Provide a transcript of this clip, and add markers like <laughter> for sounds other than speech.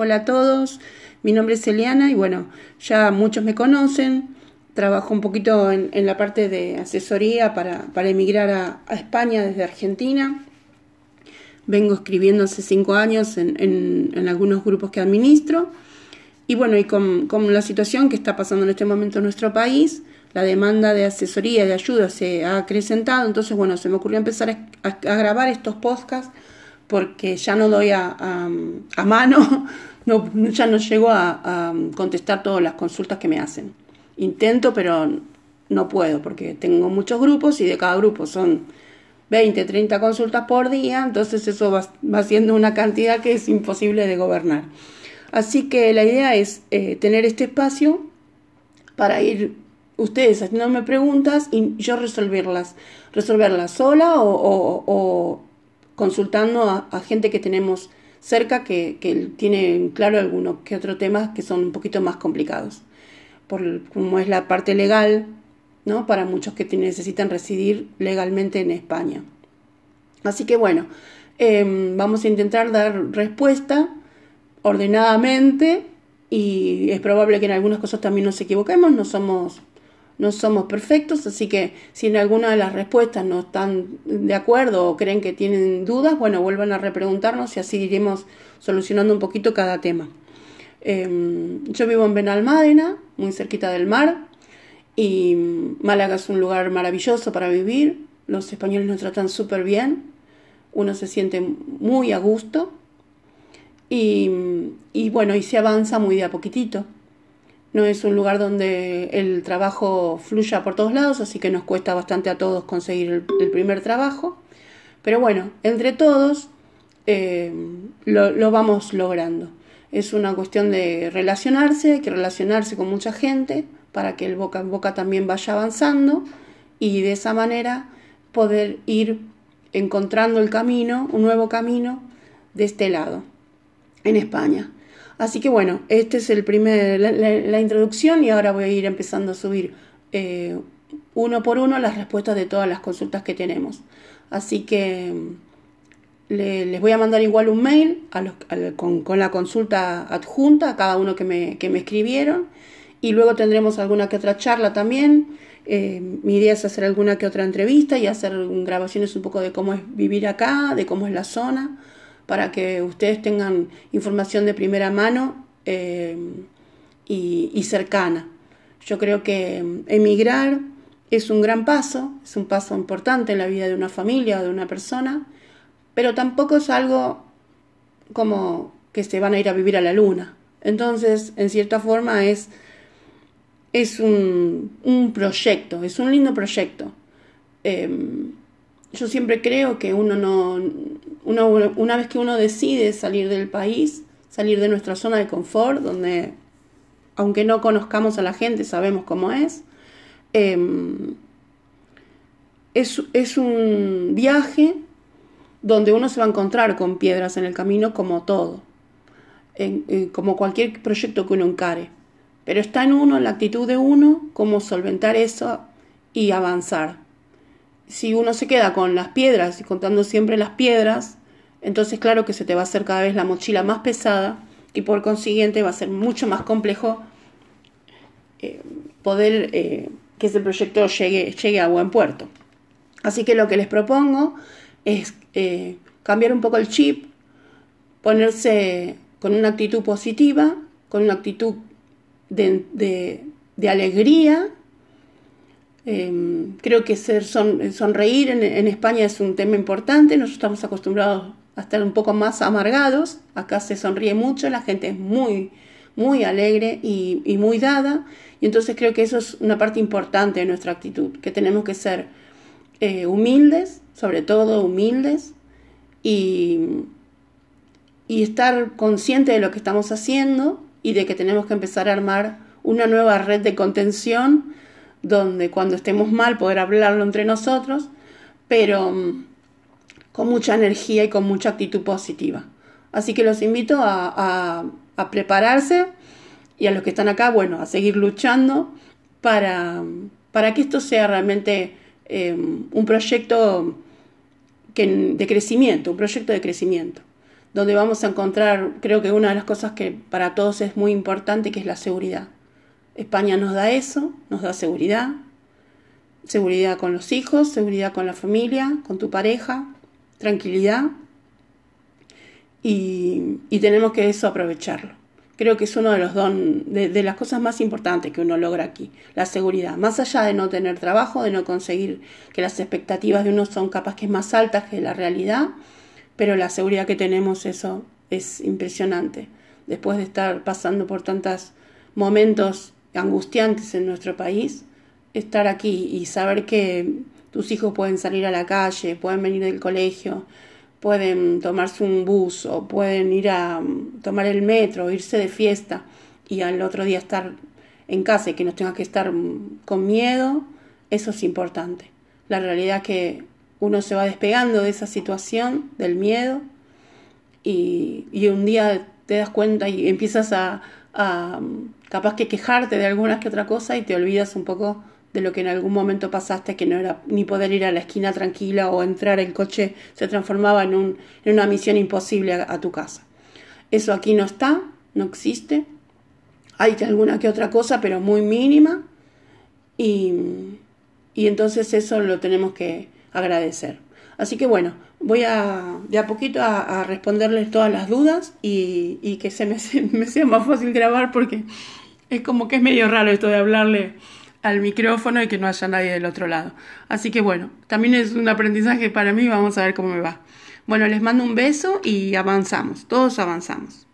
Hola a todos, mi nombre es Eliana y bueno, ya muchos me conocen. Trabajo un poquito en, la parte de asesoría para, para emigrar a, España desde Argentina. Vengo escribiendo hace cinco años en, algunos grupos que administro. Y bueno, y con, con, la situación que está pasando en este momento en nuestro país, la demanda de asesoría, de ayuda se ha acrecentado. Entonces, bueno, se me ocurrió empezar a, a grabar estos podcasts porque ya no doy a, a, mano, <laughs> no, ya no llego a, contestar todas las consultas que me hacen. Intento, pero no puedo porque tengo muchos grupos y de cada grupo son 20, 30 consultas por día, entonces eso va, va siendo una cantidad que es imposible de gobernar. Así que la idea es eh, tener este espacio para ir ustedes haciéndome preguntas y yo resolverlas, resolverlas sola o consultando a, gente que tenemos cerca que, tiene claro algunos que otros temas que son un poquito más complicados, por como es la parte legal, ¿no? Para muchos que necesitan residir legalmente en España. Así que bueno, em, vamos a intentar dar respuesta ordenadamente y es probable que en algunas cosas también nos equivoquemos, no somos no somos perfectos, así que si en alguna de las respuestas no están de acuerdo o creen que tienen dudas, bueno, vuelvan a repreguntarnos y así iremos solucionando un poquito cada tema. Em, yo vivo en Benalmádena, muy cerquita del mar, y Málaga es un lugar maravilloso para vivir. Los españoles nos tratan súper bien, uno se siente muy a gusto y, y bueno, y se avanza muy de a poquitito. No es un lugar donde el trabajo fluya por todos lados, así que nos cuesta bastante a todos conseguir el, primer trabajo. Pero bueno, entre todos eh, lo, vamos logrando. Es una cuestión de relacionarse, hay que relacionarse con mucha gente para que el boca en boca también vaya avanzando y de esa manera poder ir encontrando el camino, un nuevo camino de este lado, en España. Así que bueno, este es el primer, la, introducción y ahora voy a ir empezando a subir eh, uno por uno las respuestas de todas las consultas que tenemos. Así que les voy a mandar igual un mail con, la consulta adjunta a cada uno que me, que me escribieron y luego tendremos alguna que otra charla también. Eh, mi idea es hacer alguna que otra entrevista y hacer grabaciones un poco de cómo es vivir acá, de cómo es la zona para que ustedes tengan información de primera mano eh, y, cercana. Yo creo que emigrar es un gran paso, es un paso importante en la vida de una familia o de una persona, pero tampoco es algo como que se van a ir a vivir a la luna. Entonces, en cierta forma, es, es un, proyecto, es un lindo proyecto. Em, yo siempre creo que uno no, una vez que uno decide salir del país, salir de nuestra zona de confort, donde aunque no conozcamos a la gente, sabemos cómo es, em, es, un viaje donde uno se va a encontrar con piedras en el camino como todo, como cualquier proyecto que uno encare. Pero está en uno, en la actitud de uno, cómo solventar eso y avanzar si uno se queda con las piedras y contando siempre las piedras, entonces claro que se te va a hacer cada vez la mochila más pesada y por consiguiente va a ser mucho más complejo eh, poder eh, que ese proyecto llegue, llegue a buen puerto. Así que lo que les propongo es eh, cambiar un poco el chip, ponerse con una actitud positiva, con una actitud de, alegría Em, creo que ser son, sonreír en, España es un tema importante. Nosotros estamos acostumbrados a estar un poco más amargados. Acá se sonríe mucho, la gente es muy, muy alegre y, muy dada. Y entonces creo que eso es una parte importante de nuestra actitud, que tenemos que ser eh, humildes, sobre todo humildes, y, estar conscientes de lo que estamos haciendo y de que tenemos que empezar a armar una nueva red de contención donde cuando estemos mal poder hablarlo entre nosotros, pero mm, con mucha energía y con mucha actitud positiva. Así que los invito a, prepararse y a los que están acá, bueno, a seguir luchando para, para que esto sea realmente em, un proyecto de crecimiento, un proyecto de crecimiento. donde vamos a encontrar, creo que una de las cosas que para todos es muy importante, que es la seguridad. España nos da eso, nos da seguridad, seguridad con los hijos, seguridad con la familia, con tu pareja, tranquilidad, y, tenemos que eso aprovecharlo. Creo que es uno de los don, de, las cosas más importantes que uno logra aquí, la seguridad. Más allá de no tener trabajo, de no conseguir que las expectativas de uno son capaz que más altas que la realidad, pero la seguridad que tenemos, eso es impresionante. Después de estar pasando por tantos momentos angustiantes en nuestro país, estar aquí y saber que tus hijos pueden salir a la calle, pueden venir del colegio, pueden tomarse un bus o pueden ir a mm, tomar el metro, irse de fiesta y al otro día estar en casa y que no tenga que estar mm, con miedo, eso es importante. La realidad es que uno se va despegando de esa situación, del miedo, y, un día te das cuenta y empiezas a, a, capaz que quejarte de alguna que otra cosa y te olvidas un poco de lo que en algún momento pasaste, que no era ni poder ir a la esquina tranquila o entrar el coche se transformaba en, un, en una misión imposible a, tu casa. Eso aquí no está, no existe. Hay alguna que otra cosa, pero muy mínima. Y, y entonces eso lo tenemos que agradecer. Así que bueno, voy a de a poquito a, responderles todas las dudas y, que se me, <laughs> me sea más fácil grabar porque es como que es medio raro esto de hablarle al micrófono y que no haya nadie del otro lado. Así que bueno, también es un aprendizaje para mí, vamos a ver cómo me va. Bueno, les mando un beso y avanzamos, todos avanzamos.